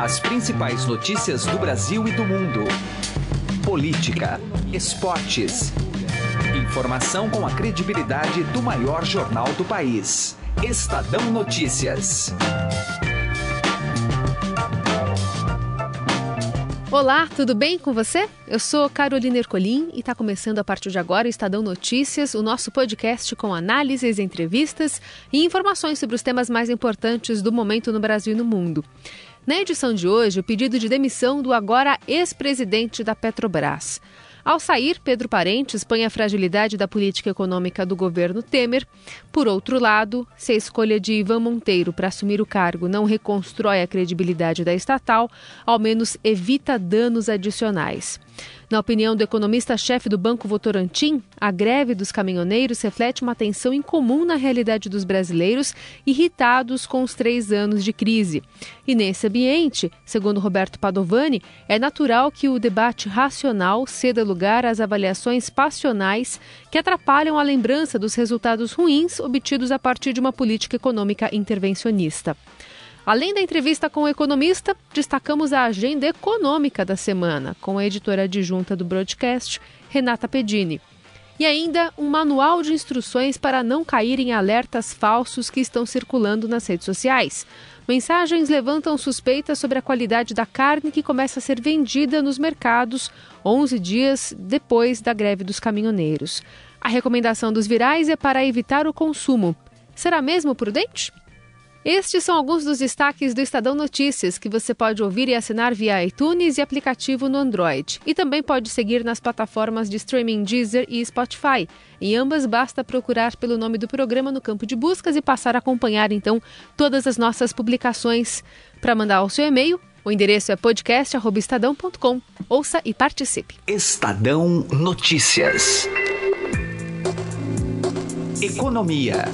As principais notícias do Brasil e do mundo. Política, esportes. Informação com a credibilidade do maior jornal do país. Estadão Notícias. Olá, tudo bem com você? Eu sou Carolina Ercolim e está começando a partir de agora o Estadão Notícias, o nosso podcast com análises, entrevistas e informações sobre os temas mais importantes do momento no Brasil e no mundo. Na edição de hoje, o pedido de demissão do agora ex-presidente da Petrobras. Ao sair, Pedro Parente expõe a fragilidade da política econômica do governo Temer. Por outro lado, se a escolha de Ivan Monteiro para assumir o cargo não reconstrói a credibilidade da estatal, ao menos evita danos adicionais. Na opinião do economista-chefe do Banco Votorantim, a greve dos caminhoneiros reflete uma tensão incomum na realidade dos brasileiros irritados com os três anos de crise. E nesse ambiente, segundo Roberto Padovani, é natural que o debate racional ceda lugar às avaliações passionais que atrapalham a lembrança dos resultados ruins obtidos a partir de uma política econômica intervencionista. Além da entrevista com o economista, destacamos a agenda econômica da semana, com a editora adjunta do broadcast, Renata Pedini. E ainda um manual de instruções para não cair em alertas falsos que estão circulando nas redes sociais. Mensagens levantam suspeitas sobre a qualidade da carne que começa a ser vendida nos mercados 11 dias depois da greve dos caminhoneiros. A recomendação dos virais é para evitar o consumo. Será mesmo prudente? Estes são alguns dos destaques do Estadão Notícias que você pode ouvir e assinar via iTunes e aplicativo no Android. E também pode seguir nas plataformas de streaming Deezer e Spotify. Em ambas basta procurar pelo nome do programa no campo de buscas e passar a acompanhar então todas as nossas publicações. Para mandar o seu e-mail, o endereço é podcast@estadão.com. Ouça e participe. Estadão Notícias. Economia.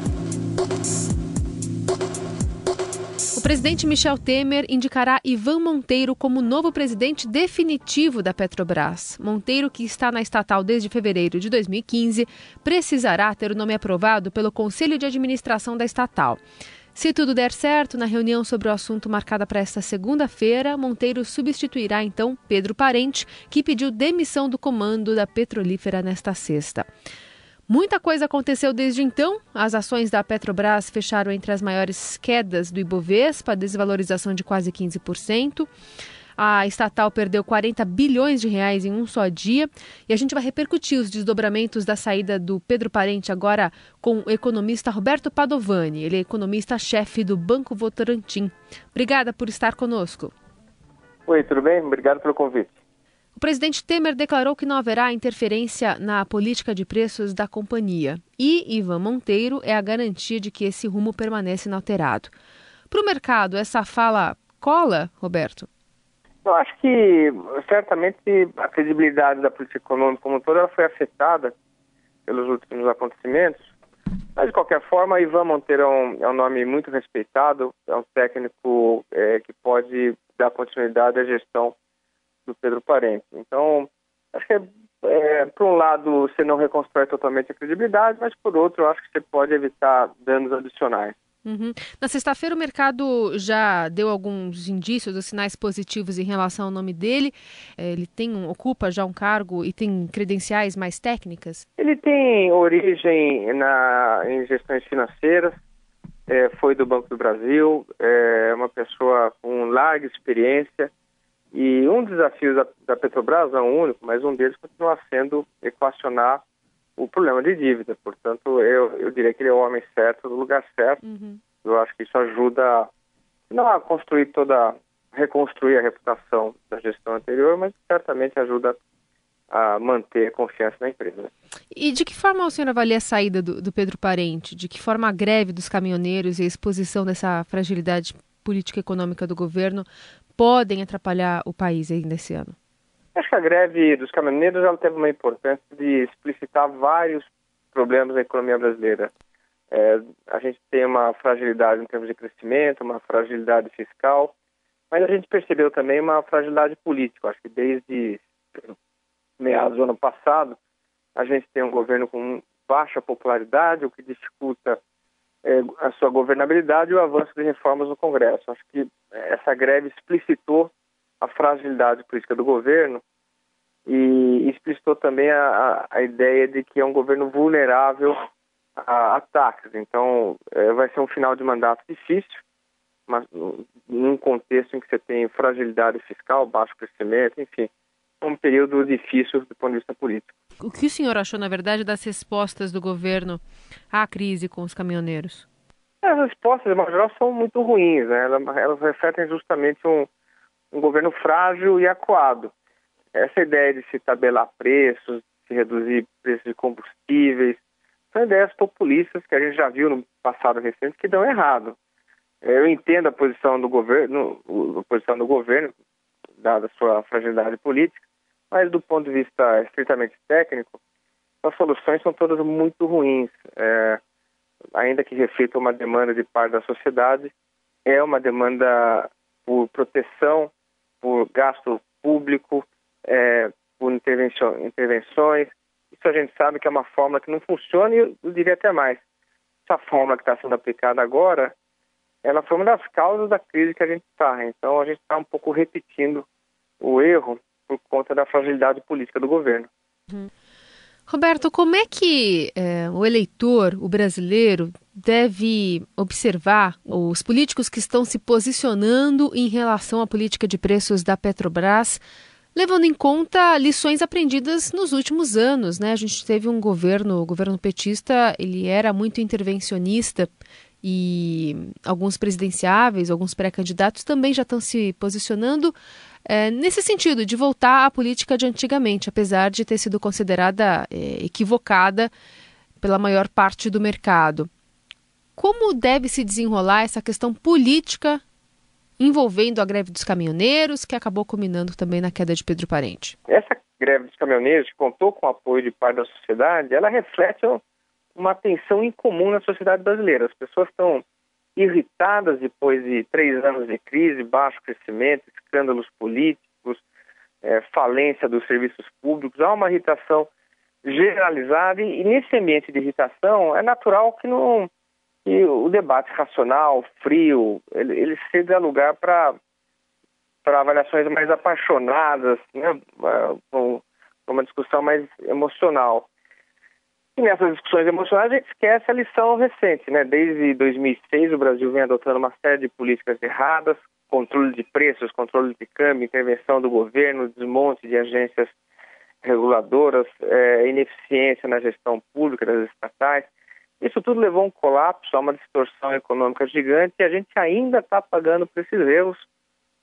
Presidente Michel Temer indicará Ivan Monteiro como novo presidente definitivo da Petrobras. Monteiro, que está na estatal desde fevereiro de 2015, precisará ter o nome aprovado pelo Conselho de Administração da estatal. Se tudo der certo, na reunião sobre o assunto marcada para esta segunda-feira, Monteiro substituirá então Pedro Parente, que pediu demissão do comando da petrolífera nesta sexta. Muita coisa aconteceu desde então. As ações da Petrobras fecharam entre as maiores quedas do Ibovespa, desvalorização de quase 15%. A estatal perdeu 40 bilhões de reais em um só dia. E a gente vai repercutir os desdobramentos da saída do Pedro Parente agora com o economista Roberto Padovani. Ele é economista-chefe do Banco Votorantim. Obrigada por estar conosco. Oi, tudo bem? Obrigado pelo convite. O presidente Temer declarou que não haverá interferência na política de preços da companhia. E Ivan Monteiro é a garantia de que esse rumo permanece inalterado. Para o mercado, essa fala cola, Roberto? Eu acho que certamente a credibilidade da política econômica como toda foi afetada pelos últimos acontecimentos. Mas, de qualquer forma, Ivan Monteiro é um, é um nome muito respeitado, é um técnico é, que pode dar continuidade à gestão do Pedro Parente. Então, acho que, é, é, por um lado, você não reconstrói totalmente a credibilidade, mas, por outro, acho que você pode evitar danos adicionais. Uhum. Na sexta-feira o mercado já deu alguns indícios, os sinais positivos em relação ao nome dele. É, ele tem ocupa já um cargo e tem credenciais mais técnicas? Ele tem origem na, em gestões financeiras, é, foi do Banco do Brasil, é uma pessoa com larga experiência, e um dos desafios da, da Petrobras, não o único, mas um deles continua sendo equacionar o problema de dívida. Portanto, eu, eu diria que ele é o homem certo no lugar certo. Uhum. Eu acho que isso ajuda não a construir toda, reconstruir a reputação da gestão anterior, mas certamente ajuda a manter a confiança na empresa. E de que forma o senhor avalia a saída do, do Pedro Parente? De que forma a greve dos caminhoneiros e a exposição dessa fragilidade política econômica do governo podem atrapalhar o país ainda esse ano? Acho que a greve dos caminhoneiros ela teve uma importância de explicitar vários problemas da economia brasileira. É, a gente tem uma fragilidade em termos de crescimento, uma fragilidade fiscal, mas a gente percebeu também uma fragilidade política. Acho que desde meados do ano passado, a gente tem um governo com baixa popularidade, o que dificulta a sua governabilidade e o avanço de reformas no Congresso. Acho que essa greve explicitou a fragilidade política do governo e explicitou também a, a ideia de que é um governo vulnerável a ataques. Então, é, vai ser um final de mandato difícil, mas num contexto em que você tem fragilidade fiscal, baixo crescimento, enfim, um período difícil do ponto de vista político. O que o senhor achou, na verdade, das respostas do governo à crise com os caminhoneiros? As respostas, de geral, são muito ruins. Né? Elas, refletem justamente um, um governo frágil e acuado. Essa ideia de se tabelar preços, de reduzir preços de combustíveis, são ideias populistas que a gente já viu no passado recente que dão errado. Eu entendo a posição do governo, a posição do governo, dada a sua fragilidade política, mas do ponto de vista estritamente técnico, as soluções são todas muito ruins. É, ainda que reflitam uma demanda de parte da sociedade, é uma demanda por proteção, por gasto público, é, por intervenções. Isso a gente sabe que é uma fórmula que não funciona e eu diria até mais. Essa fórmula que está sendo aplicada agora, ela foi uma das causas da crise que a gente está. Então a gente está um pouco repetindo o erro por conta da fragilidade política do governo. Uhum. Roberto, como é que é, o eleitor, o brasileiro, deve observar os políticos que estão se posicionando em relação à política de preços da Petrobras, levando em conta lições aprendidas nos últimos anos, né? A gente teve um governo, o governo petista, ele era muito intervencionista e alguns presidenciáveis, alguns pré-candidatos também já estão se posicionando é, nesse sentido, de voltar à política de antigamente, apesar de ter sido considerada é, equivocada pela maior parte do mercado. Como deve se desenrolar essa questão política envolvendo a greve dos caminhoneiros, que acabou culminando também na queda de Pedro Parente? Essa greve dos caminhoneiros, que contou com o apoio de parte da sociedade, ela reflete uma tensão incomum na sociedade brasileira. As pessoas estão irritadas depois de três anos de crise, baixo crescimento, escândalos políticos, é, falência dos serviços públicos. Há uma irritação generalizada e, e nesse ambiente de irritação é natural que, não, que o debate racional, frio, ele, ele ceda lugar para avaliações mais apaixonadas, né, com uma discussão mais emocional. E nessas discussões emocionais a gente esquece a lição recente, né? Desde 2006 o Brasil vem adotando uma série de políticas erradas, controle de preços, controle de câmbio, intervenção do governo, desmonte de agências reguladoras, é, ineficiência na gestão pública das estatais. Isso tudo levou a um colapso, a uma distorção econômica gigante e a gente ainda está pagando por esses erros.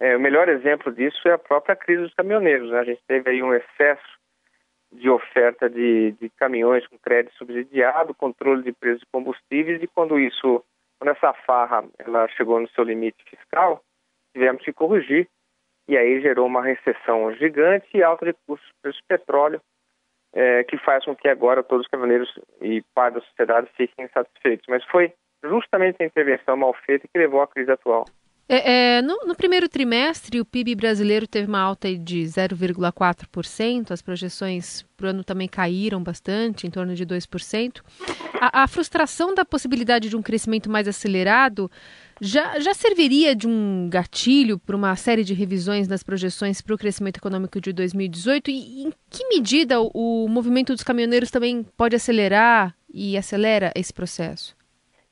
É, o melhor exemplo disso é a própria crise dos caminhoneiros. Né? A gente teve aí um excesso de oferta de, de caminhões com crédito subsidiado, controle de preços de combustíveis e quando isso, quando essa farra ela chegou no seu limite fiscal, tivemos que corrigir e aí gerou uma recessão gigante e alta de custos de petróleo, é, que faz com que agora todos os caminhoneiros e parte da sociedade fiquem insatisfeitos. Mas foi justamente a intervenção mal feita que levou à crise atual. É, é, no, no, primeiro trimestre, o PIB brasileiro teve uma alta de 0,4%, as projeções para o ano também caíram bastante, em torno de 2%. A, a frustração da possibilidade de um crescimento mais acelerado já, já serviria de um gatilho para uma série de revisões nas projeções para o crescimento econômico de 2018? E em que medida o, o movimento dos caminhoneiros também pode acelerar e acelera esse processo?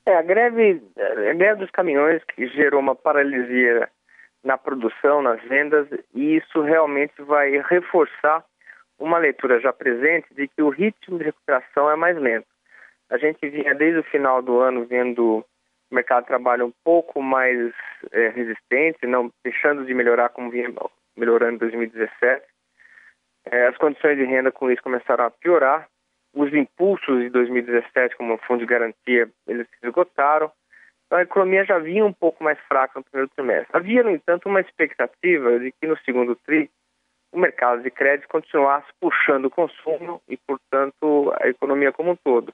É, a greve, a greve dos caminhões que gerou uma paralisia na produção, nas vendas, e isso realmente vai reforçar uma leitura já presente de que o ritmo de recuperação é mais lento. A gente vinha desde o final do ano vendo o mercado de trabalho um pouco mais é, resistente, não deixando de melhorar como vinha melhorando em 2017. É, as condições de renda com isso começaram a piorar os impulsos de 2017, como o fundo de garantia, eles se esgotaram. Então a economia já vinha um pouco mais fraca no primeiro trimestre. Havia, no entanto, uma expectativa de que no segundo tri o mercado de crédito continuasse puxando o consumo e, portanto, a economia como um todo.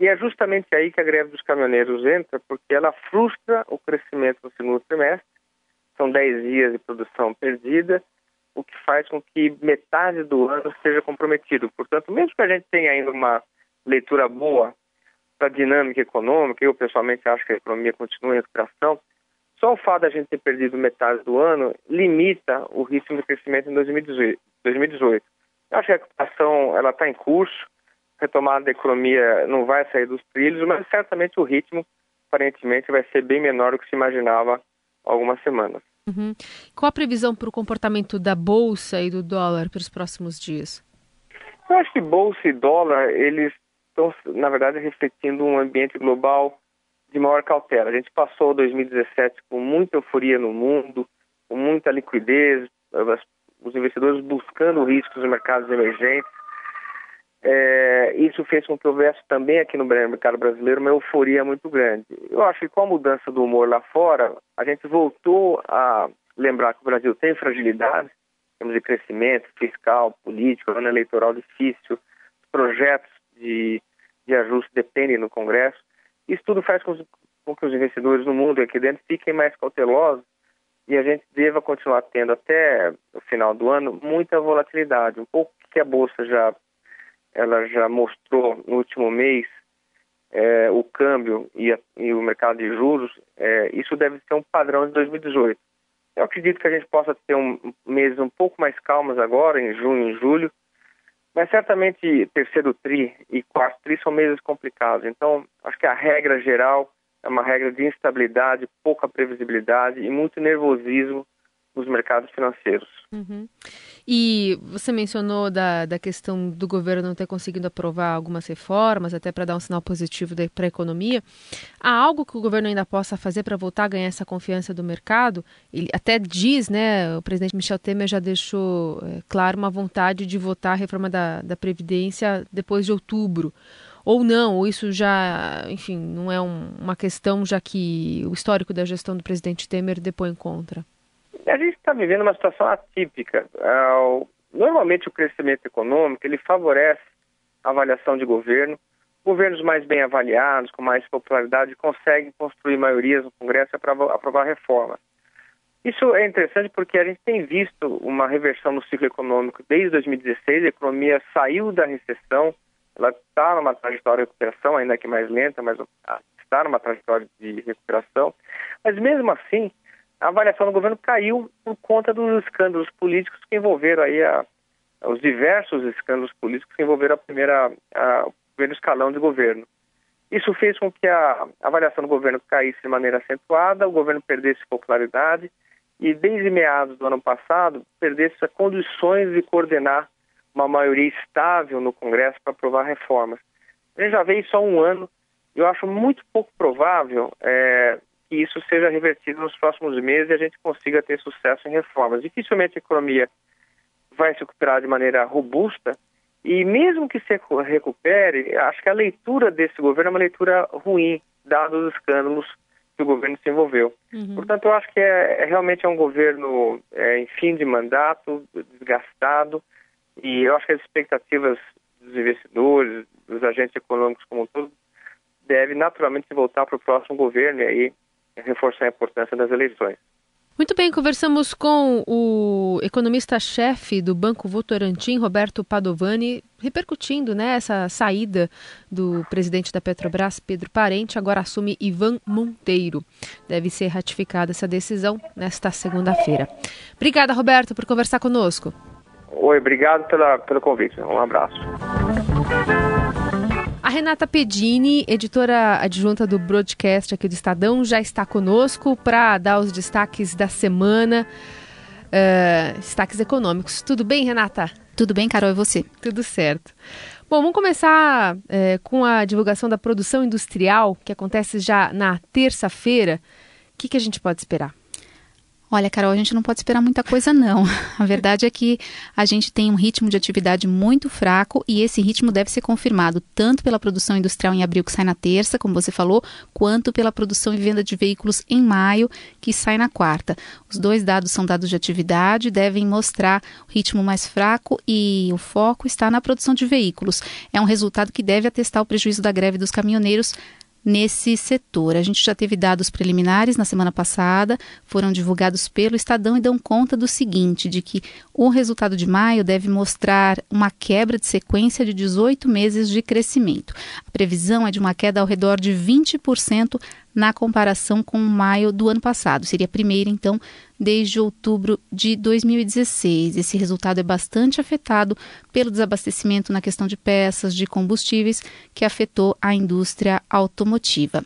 E é justamente aí que a greve dos caminhoneiros entra, porque ela frustra o crescimento no segundo trimestre. São 10 dias de produção perdida o que faz com que metade do ano seja comprometido. Portanto, mesmo que a gente tenha ainda uma leitura boa da dinâmica econômica, eu pessoalmente acho que a economia continua em recuperação, Só o fato da gente ter perdido metade do ano limita o ritmo de crescimento em 2018. 2018. Eu acho que a recuperação ela está em curso, a retomada da economia não vai sair dos trilhos, mas certamente o ritmo aparentemente vai ser bem menor do que se imaginava há algumas semanas. Uhum. Qual a previsão para o comportamento da bolsa e do dólar para os próximos dias? Eu acho que bolsa e dólar eles estão, na verdade, refletindo um ambiente global de maior cautela. A gente passou 2017 com muita euforia no mundo, com muita liquidez, os investidores buscando riscos nos mercados emergentes. É, isso fez com que houvesse também aqui no mercado brasileiro uma euforia muito grande. Eu acho que com a mudança do humor lá fora, a gente voltou a lembrar que o Brasil tem fragilidades, temos de crescimento fiscal, político, ano eleitoral difícil, projetos de, de ajuste dependem do Congresso. Isso tudo faz com, com que os investidores no mundo aqui dentro fiquem mais cautelosos e a gente deva continuar tendo até o final do ano muita volatilidade. Um pouco que a bolsa já ela já mostrou no último mês é, o câmbio e, a, e, o mercado de juros, é, isso deve ser um padrão de 2018. Eu acredito que a gente possa ter um, meses um pouco mais calmos agora, em junho e julho, mas certamente terceiro tri e quarto tri são meses complicados. Então, acho que a regra geral é uma regra de instabilidade, pouca previsibilidade e muito nervosismo nos mercados financeiros. Uhum. E você mencionou da, da questão do governo não ter conseguido aprovar algumas reformas, até para dar um sinal positivo para a economia. Há algo que o governo ainda possa fazer para voltar a ganhar essa confiança do mercado? Ele até diz, né, o presidente Michel Temer já deixou é, claro uma vontade de votar a reforma da, da Previdência depois de outubro ou não, ou isso já, enfim, não é um, uma questão já que o histórico da gestão do presidente Temer depõe contra? A gente está vivendo uma situação atípica. É, normalmente o crescimento econômico ele favorece a avaliação de governo. Governos mais bem avaliados, com mais popularidade, conseguem construir maiorias no Congresso para aprovar reformas. Isso é interessante porque a gente tem visto uma reversão no ciclo econômico desde 2016. A economia saiu da recessão, ela está numa trajetória de recuperação, ainda que mais lenta, mas está numa trajetória de recuperação. Mas mesmo assim, a avaliação do governo caiu por conta dos escândalos políticos que envolveram aí a, os diversos escândalos políticos que envolveram a primeira, a, o primeiro escalão de governo. Isso fez com que a avaliação do governo caísse de maneira acentuada, o governo perdesse popularidade e, desde meados do ano passado, perdesse as condições de coordenar uma maioria estável no Congresso para aprovar reformas. Gente já veio só um ano, eu acho muito pouco provável é, que isso seja revertido nos próximos meses e a gente consiga ter sucesso em reformas. Dificilmente a economia vai se recuperar de maneira robusta e mesmo que se recupere, acho que a leitura desse governo é uma leitura ruim, dados os escândalos que o governo se envolveu. Uhum. Portanto, eu acho que é, é realmente é um governo é, em fim de mandato, desgastado, e eu acho que as expectativas dos investidores, dos agentes econômicos como um todo, deve naturalmente se voltar para o próximo governo e aí reforçar a importância das eleições. Muito bem, conversamos com o economista-chefe do Banco Votorantim, Roberto Padovani, repercutindo né, essa saída do presidente da Petrobras, Pedro Parente, agora assume Ivan Monteiro. Deve ser ratificada essa decisão nesta segunda-feira. Obrigada, Roberto, por conversar conosco. Oi, obrigado pela, pelo convite. Um abraço. A Renata Pedini, editora adjunta do broadcast aqui do Estadão, já está conosco para dar os destaques da semana, uh, destaques econômicos. Tudo bem, Renata? Tudo bem, Carol, e você? Tudo certo. Bom, vamos começar é, com a divulgação da produção industrial, que acontece já na terça-feira. O que, que a gente pode esperar? Olha, Carol, a gente não pode esperar muita coisa, não. A verdade é que a gente tem um ritmo de atividade muito fraco e esse ritmo deve ser confirmado tanto pela produção industrial em abril, que sai na terça, como você falou, quanto pela produção e venda de veículos em maio, que sai na quarta. Os dois dados são dados de atividade, devem mostrar o ritmo mais fraco e o foco está na produção de veículos. É um resultado que deve atestar o prejuízo da greve dos caminhoneiros nesse setor. A gente já teve dados preliminares na semana passada, foram divulgados pelo Estadão e dão conta do seguinte, de que o resultado de maio deve mostrar uma quebra de sequência de 18 meses de crescimento. A previsão é de uma queda ao redor de 20% na comparação com maio do ano passado. Seria a primeira, então, desde outubro de 2016. Esse resultado é bastante afetado pelo desabastecimento na questão de peças, de combustíveis, que afetou a indústria automotiva.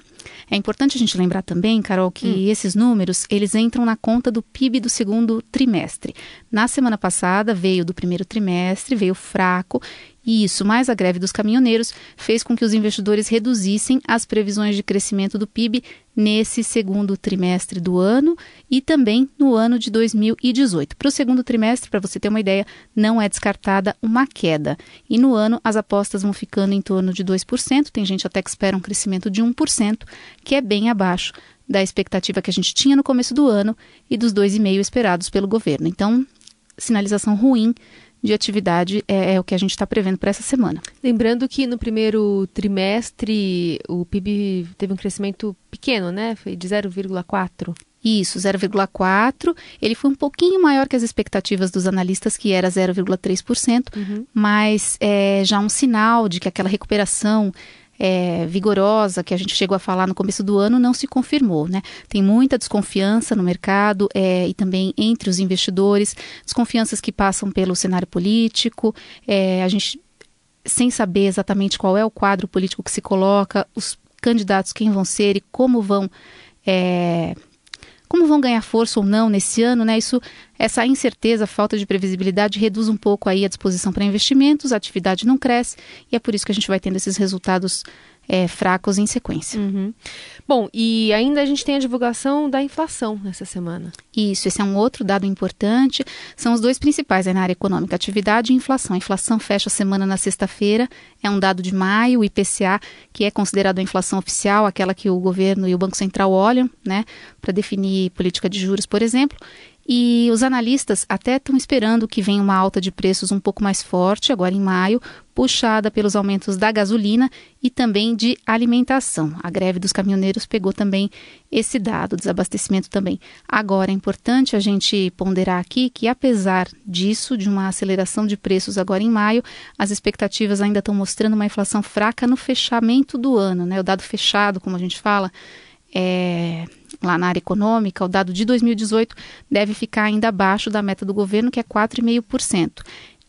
É importante a gente lembrar também, Carol, que hum. esses números eles entram na conta do PIB do segundo trimestre. Na semana passada veio do primeiro trimestre, veio fraco e isso, mais a greve dos caminhoneiros, fez com que os investidores reduzissem as previsões de crescimento do PIB nesse segundo trimestre do ano e também no ano de 2018. Para o segundo trimestre, para você ter uma ideia, não é descartada uma queda. E no ano, as apostas vão ficando em torno de 2%, tem gente até que espera um crescimento de 1%, que é bem abaixo da expectativa que a gente tinha no começo do ano e dos 2,5% esperados pelo governo. Então, sinalização ruim de atividade é, é o que a gente está prevendo para essa semana. Lembrando que no primeiro trimestre o PIB teve um crescimento pequeno, né? Foi de 0,4%. Isso, 0,4. Ele foi um pouquinho maior que as expectativas dos analistas, que era 0,3%, uhum. mas é já um sinal de que aquela recuperação é, vigorosa que a gente chegou a falar no começo do ano não se confirmou. Né? Tem muita desconfiança no mercado é, e também entre os investidores, desconfianças que passam pelo cenário político. É, a gente, sem saber exatamente qual é o quadro político que se coloca, os candidatos quem vão ser e como vão é, como vão ganhar força ou não nesse ano, né? Isso, essa incerteza, falta de previsibilidade reduz um pouco aí a disposição para investimentos, a atividade não cresce e é por isso que a gente vai tendo esses resultados é, fracos em sequência. Uhum. Bom, e ainda a gente tem a divulgação da inflação nessa semana. Isso, esse é um outro dado importante. São os dois principais na área econômica, atividade e inflação. A inflação fecha a semana na sexta-feira, é um dado de maio, o IPCA, que é considerado a inflação oficial, aquela que o governo e o Banco Central olham, né, para definir política de juros, por exemplo. E os analistas até estão esperando que venha uma alta de preços um pouco mais forte, agora em maio, puxada pelos aumentos da gasolina e também de alimentação. A greve dos caminhoneiros pegou também esse dado, desabastecimento também. Agora, é importante a gente ponderar aqui que, apesar disso, de uma aceleração de preços agora em maio, as expectativas ainda estão mostrando uma inflação fraca no fechamento do ano, né? O dado fechado, como a gente fala, é, lá na área econômica, o dado de 2018 deve ficar ainda abaixo da meta do governo, que é 4,5%.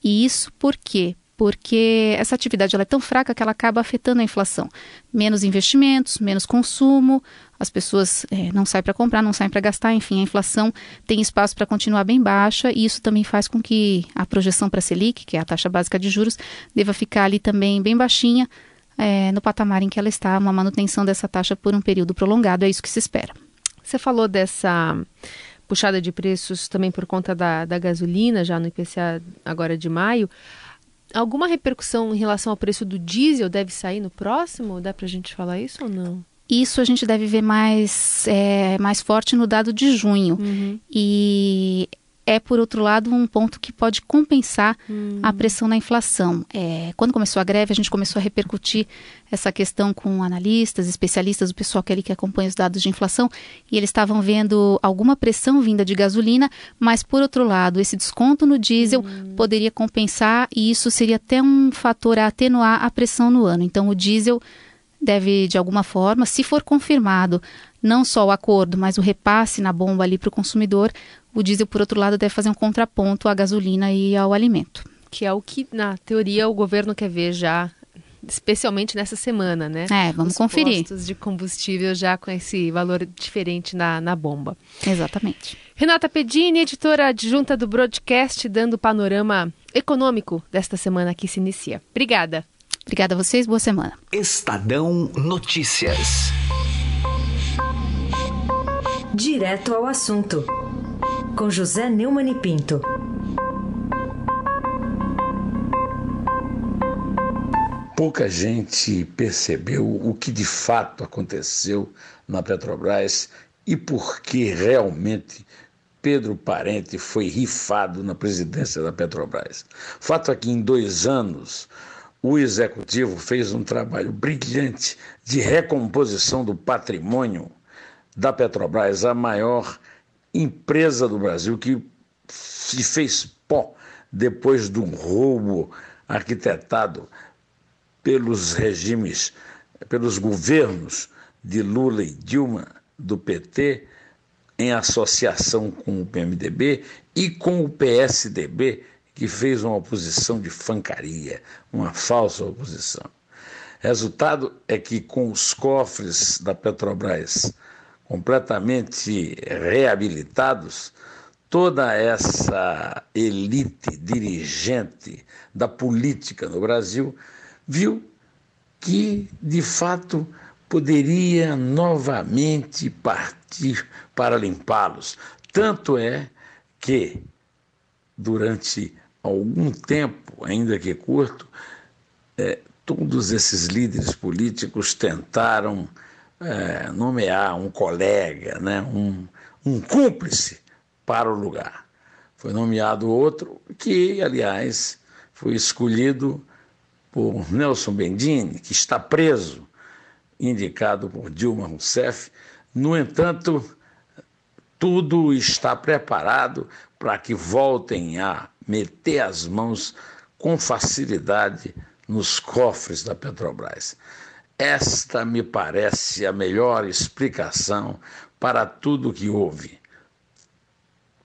E isso por quê? Porque essa atividade ela é tão fraca que ela acaba afetando a inflação. Menos investimentos, menos consumo, as pessoas é, não saem para comprar, não saem para gastar, enfim, a inflação tem espaço para continuar bem baixa e isso também faz com que a projeção para a Selic, que é a taxa básica de juros, deva ficar ali também bem baixinha, é, no patamar em que ela está, uma manutenção dessa taxa por um período prolongado, é isso que se espera. Você falou dessa puxada de preços também por conta da, da gasolina, já no IPCA agora de maio. Alguma repercussão em relação ao preço do diesel deve sair no próximo? Dá para a gente falar isso ou não? Isso a gente deve ver mais, é, mais forte no dado de junho. Uhum. E é, por outro lado, um ponto que pode compensar hum. a pressão na inflação. É, quando começou a greve, a gente começou a repercutir essa questão com analistas, especialistas, o pessoal que, ali que acompanha os dados de inflação, e eles estavam vendo alguma pressão vinda de gasolina, mas, por outro lado, esse desconto no diesel hum. poderia compensar e isso seria até um fator a atenuar a pressão no ano. Então, o diesel deve, de alguma forma, se for confirmado não só o acordo, mas o repasse na bomba ali para o consumidor, o diesel, por outro lado, deve fazer um contraponto à gasolina e ao alimento. Que é o que, na teoria, o governo quer ver já especialmente nessa semana, né? É, vamos Os conferir. Postos de combustível já com esse valor diferente na, na bomba. Exatamente. Renata Pedini, editora adjunta do Broadcast, dando o panorama econômico desta semana que se inicia. Obrigada. Obrigada a vocês, boa semana. Estadão Notícias. Direto ao assunto com José Neumann e Pinto. Pouca gente percebeu o que de fato aconteceu na Petrobras e por que realmente Pedro Parente foi rifado na presidência da Petrobras. Fato é que em dois anos o executivo fez um trabalho brilhante de recomposição do patrimônio da Petrobras, a maior empresa do Brasil que se fez pó depois de um roubo arquitetado pelos regimes, pelos governos de Lula e Dilma do PT, em associação com o PMDB e com o PSDB, que fez uma oposição de fancaria, uma falsa oposição. Resultado é que, com os cofres da Petrobras completamente reabilitados, toda essa elite dirigente da política no Brasil viu que, de fato, poderia novamente partir para limpá-los. Tanto é que, durante algum tempo, ainda que curto, é, todos esses líderes políticos tentaram é, nomear um colega, né, um, um cúmplice para o lugar. Foi nomeado outro que, aliás, foi escolhido por Nelson Bendini, que está preso, indicado por Dilma Rousseff. No entanto, tudo está preparado para que voltem a meter as mãos com facilidade nos cofres da Petrobras. Esta me parece a melhor explicação para tudo o que houve,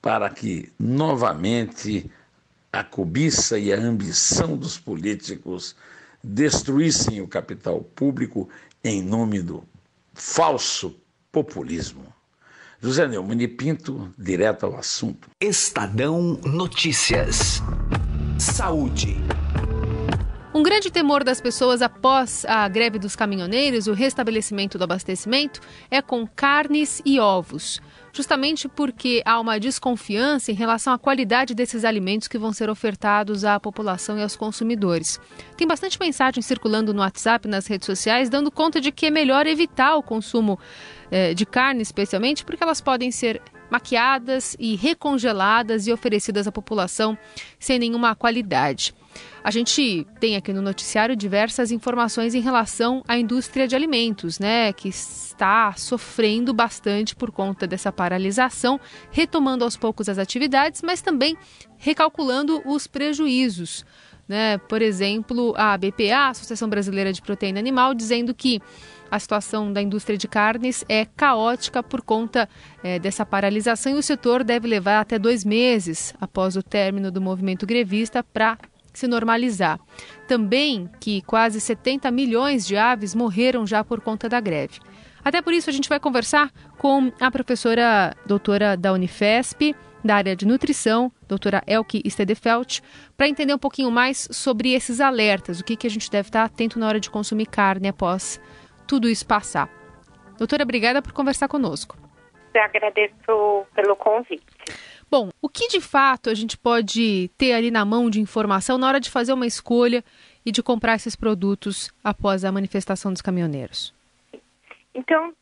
para que novamente a cobiça e a ambição dos políticos destruíssem o capital público em nome do falso populismo. José Neumann Pinto, direto ao assunto. Estadão Notícias. Saúde. Um grande temor das pessoas após a greve dos caminhoneiros, o restabelecimento do abastecimento, é com carnes e ovos. Justamente porque há uma desconfiança em relação à qualidade desses alimentos que vão ser ofertados à população e aos consumidores. Tem bastante mensagem circulando no WhatsApp nas redes sociais dando conta de que é melhor evitar o consumo eh, de carne, especialmente porque elas podem ser maquiadas e recongeladas e oferecidas à população sem nenhuma qualidade. A gente tem aqui no noticiário diversas informações em relação à indústria de alimentos, né, que está sofrendo bastante por conta dessa paralisação, retomando aos poucos as atividades, mas também recalculando os prejuízos. Né? Por exemplo, a BPA, Associação Brasileira de Proteína Animal, dizendo que a situação da indústria de carnes é caótica por conta é, dessa paralisação e o setor deve levar até dois meses após o término do movimento grevista para se normalizar. Também que quase 70 milhões de aves morreram já por conta da greve. Até por isso a gente vai conversar com a professora doutora da Unifesp, da área de nutrição, doutora Elke Stedefeld, para entender um pouquinho mais sobre esses alertas, o que, que a gente deve estar atento na hora de consumir carne após tudo isso passar. Doutora, obrigada por conversar conosco. Eu agradeço pelo convite. Bom, o que de fato a gente pode ter ali na mão de informação na hora de fazer uma escolha e de comprar esses produtos após a manifestação dos caminhoneiros? Então,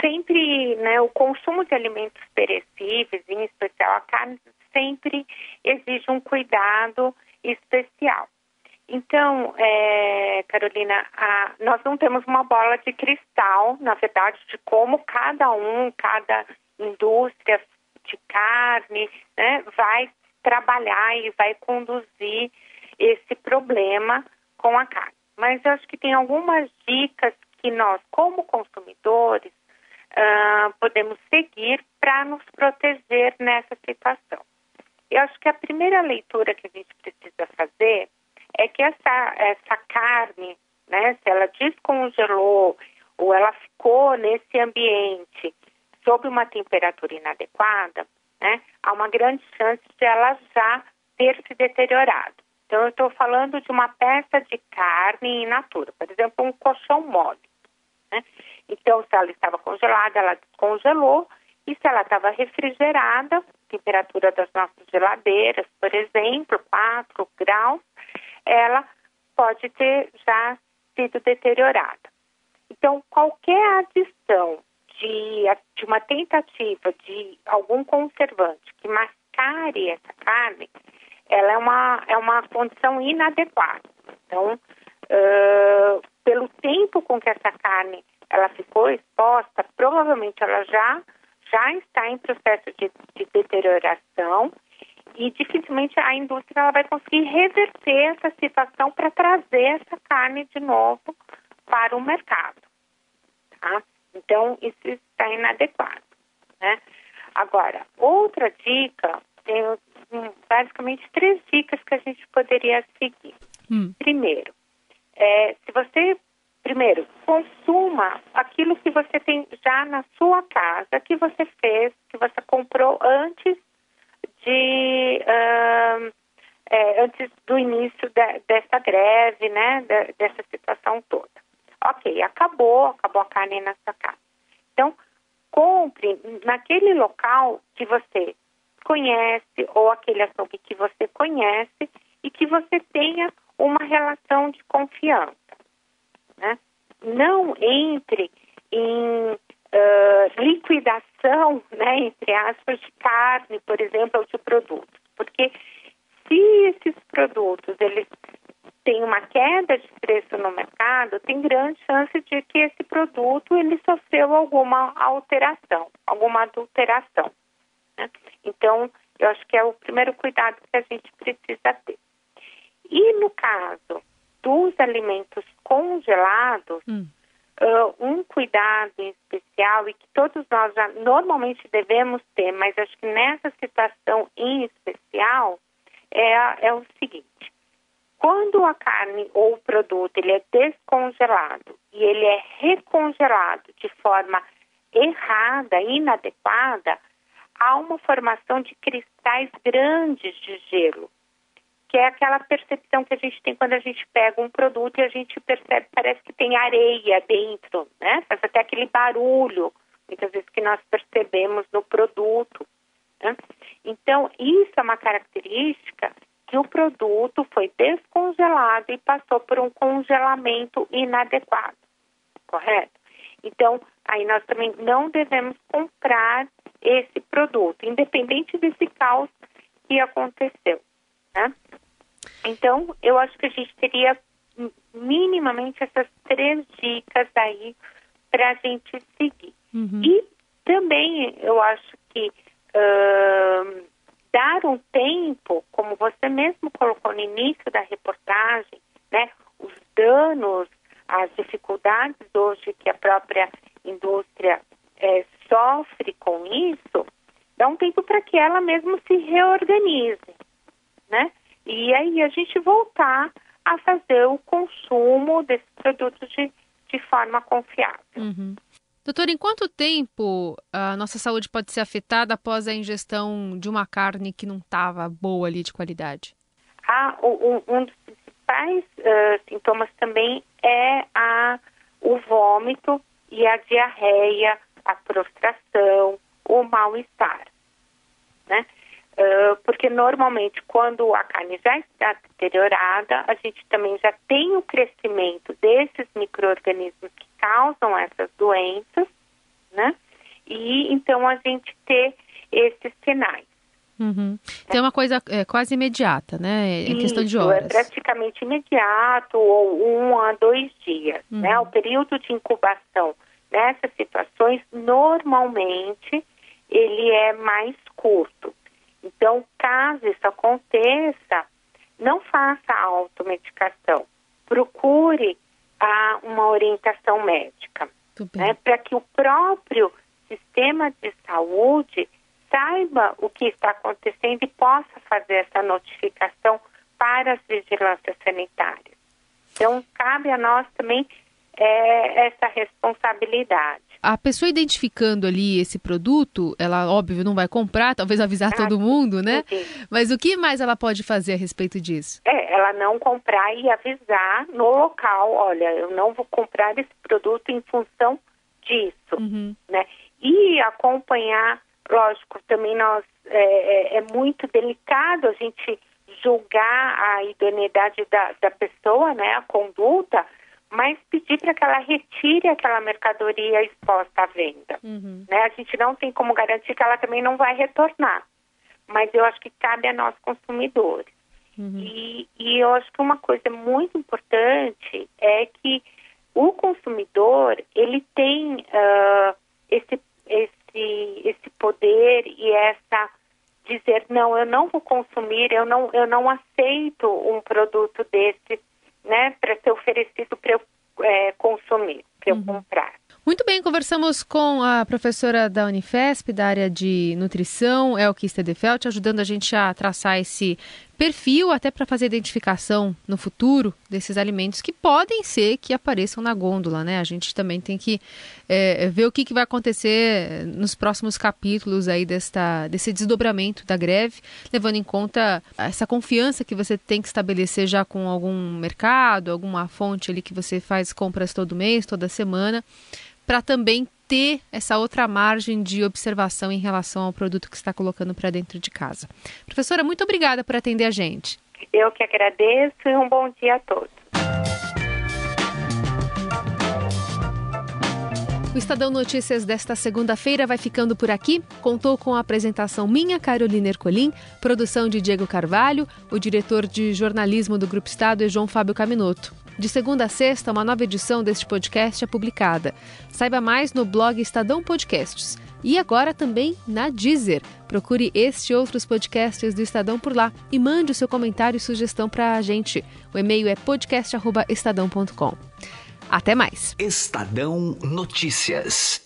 sempre, né, o consumo de alimentos perecíveis, em especial a carne, sempre exige um cuidado especial. Então, é, Carolina, a, nós não temos uma bola de cristal, na verdade, de como cada um, cada indústria de carne, né, vai trabalhar e vai conduzir esse problema com a carne. Mas eu acho que tem algumas dicas que nós, como consumidores, uh, podemos seguir para nos proteger nessa situação. Eu acho que a primeira leitura que a gente precisa fazer é que essa, essa carne, né, se ela descongelou ou ela ficou nesse ambiente sob uma temperatura inadequada, né, há uma grande chance de ela já ter se deteriorado. Então, eu estou falando de uma peça de carne in natura, por exemplo, um colchão mole. Né? Então, se ela estava congelada, ela descongelou, e se ela estava refrigerada, temperatura das nossas geladeiras, por exemplo, 4 graus, ela pode ter já sido deteriorada. Então, qualquer adição de, de uma tentativa de algum conservante que mascare essa carne, ela é uma, é uma condição inadequada. Então, uh, pelo tempo com que essa carne ela ficou exposta, provavelmente ela já, já está em processo de, de deterioração e dificilmente a indústria ela vai conseguir reverter essa situação para trazer essa carne de novo para o mercado. Tá? Então, isso está inadequado. Né? Agora, outra dica, tem basicamente três dicas que a gente poderia seguir. Hum. Primeiro, é, se você primeiro consuma aquilo que você tem já na sua casa, que você fez, que você comprou antes de uh, é, antes do início de, dessa greve, né, de, dessa situação toda. Ok, acabou, acabou a carne na sua casa. Então, compre naquele local que você conhece ou aquele açougue que você conhece e que você tenha uma relação de confiança. Né? Não entre em uh, liquidação, né, entre aspas, de carne, por exemplo, ou de produtos, porque se esses produtos eles têm uma queda de preço no mercado, tem grande chance de que esse produto ele sofreu alguma alteração, alguma adulteração. Né? Então, eu acho que é o primeiro cuidado que a gente precisa ter. E no caso dos alimentos congelados, hum. uh, um cuidado especial e que todos nós já normalmente devemos ter, mas acho que nessa situação em especial, é, é o seguinte: quando a carne ou o produto ele é descongelado e ele é recongelado de forma errada, inadequada, há uma formação de cristais grandes de gelo, que é aquela percepção que a gente tem quando a gente pega um produto e a gente percebe, parece que tem areia dentro, né? Faz até aquele barulho, muitas vezes que nós percebemos no produto. Né? Então, isso é uma característica que o produto foi descongelado e passou por um congelamento inadequado, correto? Então, aí nós também não devemos comprar esse produto, independente desse caos que aconteceu, né? Então, eu acho que a gente teria minimamente essas três dicas aí para a gente seguir. Uhum. E também eu acho que uh, dar um tempo, como você mesmo colocou no início da reportagem, né, os danos, as dificuldades hoje que a própria indústria é, sofre com isso, dá um tempo para que ela mesmo se reorganize, né? E aí a gente voltar a fazer o consumo desses produtos de, de forma confiável. Uhum. Doutor, em quanto tempo a nossa saúde pode ser afetada após a ingestão de uma carne que não estava boa ali de qualidade? Ah, um, um dos principais uh, sintomas também é a, o vômito e a diarreia, a prostração, o mal-estar, né? Uh, porque normalmente quando a carne já está deteriorada, a gente também já tem o crescimento desses micro-organismos que causam essas doenças, né? E então a gente ter esses sinais. Uhum. Então é uma coisa é, quase imediata, né? É questão de horas. É praticamente imediato ou um a dois dias, uhum. né? O período de incubação nessas situações normalmente ele é mais curto. Então, caso isso aconteça, não faça automedicação. Procure a uma orientação médica, né, para que o próprio sistema de saúde saiba o que está acontecendo e possa fazer essa notificação para as vigilâncias sanitárias. Então, cabe a nós também é, essa responsabilidade. A pessoa identificando ali esse produto, ela, óbvio, não vai comprar, talvez avisar ah, todo mundo, né? Sim. Mas o que mais ela pode fazer a respeito disso? É, ela não comprar e avisar no local, olha, eu não vou comprar esse produto em função disso, uhum. né? E acompanhar, lógico, também nós é, é, é muito delicado a gente julgar a idoneidade da, da pessoa, né, a conduta, mas pedir para que ela retire aquela mercadoria exposta à venda. Uhum. Né? A gente não tem como garantir que ela também não vai retornar, mas eu acho que cabe a nós consumidores. Uhum. E, e eu acho que uma coisa muito importante é que o consumidor ele tem uh, esse, esse, esse poder e essa dizer não, eu não vou consumir, eu não, eu não aceito um produto desse né, para ser oferecido para eu é, consumir, para eu uhum. comprar. Muito bem, conversamos com a professora da Unifesp, da área de nutrição, Elke Stedefeld, ajudando a gente a traçar esse perfil até para fazer identificação no futuro desses alimentos que podem ser que apareçam na gôndola, né? A gente também tem que é, ver o que, que vai acontecer nos próximos capítulos aí desta, desse desdobramento da greve, levando em conta essa confiança que você tem que estabelecer já com algum mercado, alguma fonte ali que você faz compras todo mês, toda semana, para também ter essa outra margem de observação em relação ao produto que está colocando para dentro de casa. Professora, muito obrigada por atender a gente. Eu que agradeço e um bom dia a todos. O Estadão Notícias desta segunda-feira vai ficando por aqui. Contou com a apresentação minha, Carolina Ercolim, produção de Diego Carvalho, o diretor de jornalismo do Grupo Estado é João Fábio Caminoto. De segunda a sexta, uma nova edição deste podcast é publicada. Saiba mais no blog Estadão Podcasts. E agora também na Deezer. Procure este e outros podcasts do Estadão por lá e mande o seu comentário e sugestão para a gente. O e-mail é podcast.estadão.com. Até mais. Estadão Notícias.